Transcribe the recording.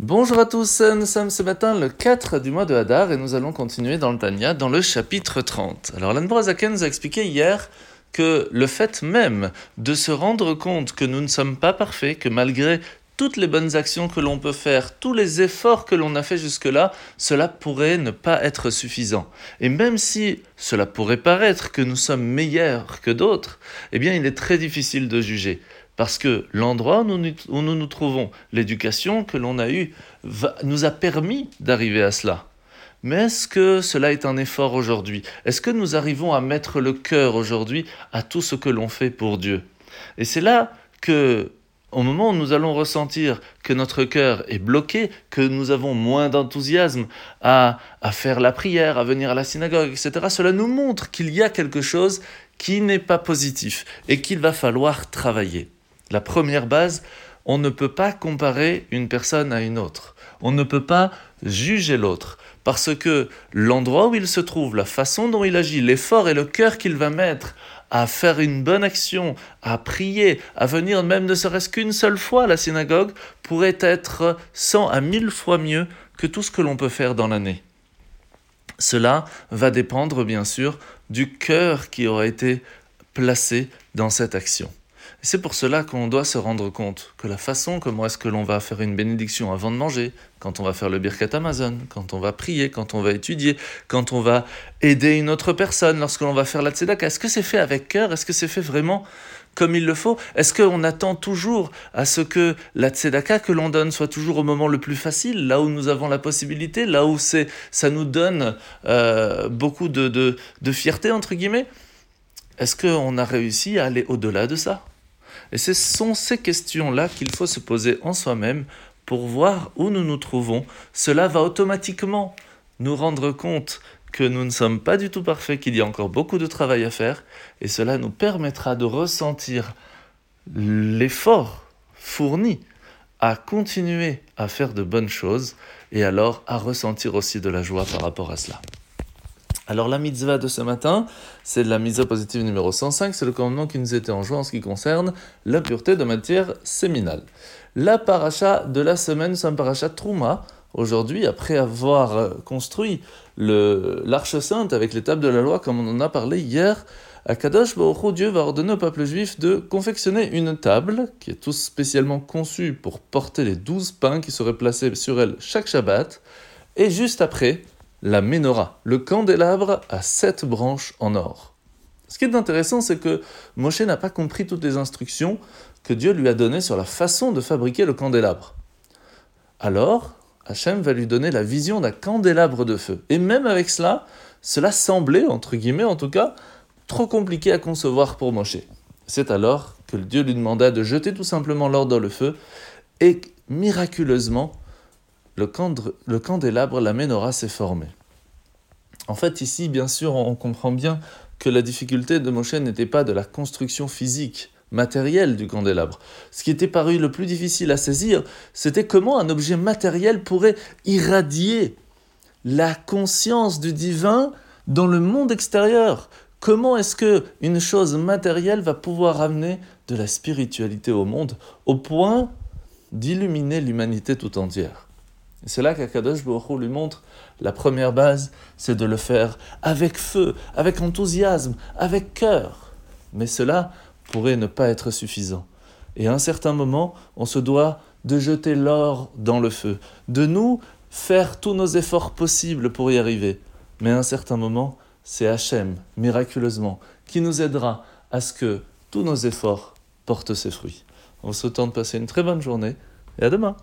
Bonjour à tous, nous sommes ce matin le 4 du mois de Hadar et nous allons continuer dans le Tanya dans le chapitre 30. Alors l'Anbrazaken nous a expliqué hier que le fait même de se rendre compte que nous ne sommes pas parfaits, que malgré toutes les bonnes actions que l'on peut faire, tous les efforts que l'on a fait jusque-là, cela pourrait ne pas être suffisant. Et même si cela pourrait paraître que nous sommes meilleurs que d'autres, eh bien il est très difficile de juger. Parce que l'endroit où nous nous, trouvons, l'éducation que l'on a eue, nous a permis d'arriver à cela. Mais est-ce que cela est un effort aujourd'hui? Est-ce que nous arrivons à mettre le cœur aujourd'hui à tout ce que l'on fait pour Dieu? Et c'est là que, au moment où nous allons ressentir que notre cœur est bloqué, que nous avons moins d'enthousiasme à, à faire la prière, à venir à la synagogue, etc., cela nous montre qu'il y a quelque chose qui n'est pas positif et qu'il va falloir travailler. La première base, on ne peut pas comparer une personne à une autre. On ne peut pas juger l'autre. Parce que l'endroit où il se trouve, la façon dont il agit, l'effort et le cœur qu'il va mettre à faire une bonne action, à prier, à venir même ne serait-ce qu'une seule fois à la synagogue, pourrait être cent à mille fois mieux que tout ce que l'on peut faire dans l'année. Cela va dépendre bien sûr du cœur qui aura été placé dans cette action. C'est pour cela qu'on doit se rendre compte que la façon comment est-ce que l'on va faire une bénédiction avant de manger, quand on va faire le Birkat Amazon, quand on va prier, quand on va étudier, quand on va aider une autre personne, lorsque l'on va faire la tzedaka, est-ce que c'est fait avec cœur Est-ce que c'est fait vraiment comme il le faut? Est-ce qu'on attend toujours à ce que la tzedaka que l'on donne soit toujours au moment le plus facile, là où nous avons la possibilité, là où c'est, ça nous donne euh, beaucoup de, de, de fierté, entre guillemets? Est-ce qu'on a réussi à aller au-delà de ça? Et ce sont ces questions-là qu'il faut se poser en soi-même pour voir où nous nous trouvons. Cela va automatiquement nous rendre compte que nous ne sommes pas du tout parfaits, qu'il y a encore beaucoup de travail à faire, et cela nous permettra de ressentir l'effort fourni à continuer à faire de bonnes choses, et alors à ressentir aussi de la joie par rapport à cela. Alors la mitzvah de ce matin, c'est la mitzvah positive numéro 105, c'est le commandement qui nous était enjoint en ce qui concerne l'impureté de matière séminale. La paracha de la semaine, c'est un paracha Trouma. Aujourd'hui, après avoir construit l'arche sainte avec l'étape de la loi, comme on en a parlé hier, Akadosh Baruch Dieu va ordonner au peuple juif de confectionner une table qui est tout spécialement conçue pour porter les douze pains qui seraient placés sur elle chaque Shabbat. Et juste après, la menorah, le candélabre à sept branches en or. Ce qui est intéressant, c'est que Moshe n'a pas compris toutes les instructions que Dieu lui a données sur la façon de fabriquer le candélabre. Alors, Hachem va lui donner la vision d'un candélabre de feu. Et même avec cela, cela semblait, entre guillemets en tout cas, trop compliqué à concevoir pour Moshe. C'est alors que Dieu lui demanda de jeter tout simplement l'or dans le feu, et miraculeusement, le, candélabre, la menorah s'est formé. En fait, ici, bien sûr, on comprend bien que la difficulté de Moshe n'était pas de la construction physique, matérielle du candélabre. Ce qui était paru le plus difficile à saisir, c'était comment un objet matériel pourrait irradier la conscience du divin dans le monde extérieur. Comment est-ce que une chose matérielle va pouvoir amener de la spiritualité au monde au point d'illuminer l'humanité tout entière? C'est là qu'Akadosh Baruch lui montre la première base, c'est de le faire avec feu, avec enthousiasme, avec cœur. Mais cela pourrait ne pas être suffisant. Et à un certain moment, on se doit de jeter l'or dans le feu, de nous faire tous nos efforts possibles pour y arriver. Mais à un certain moment, c'est Hachem, miraculeusement, qui nous aidera à ce que tous nos efforts portent ses fruits. On se tente de passer une très bonne journée et à demain.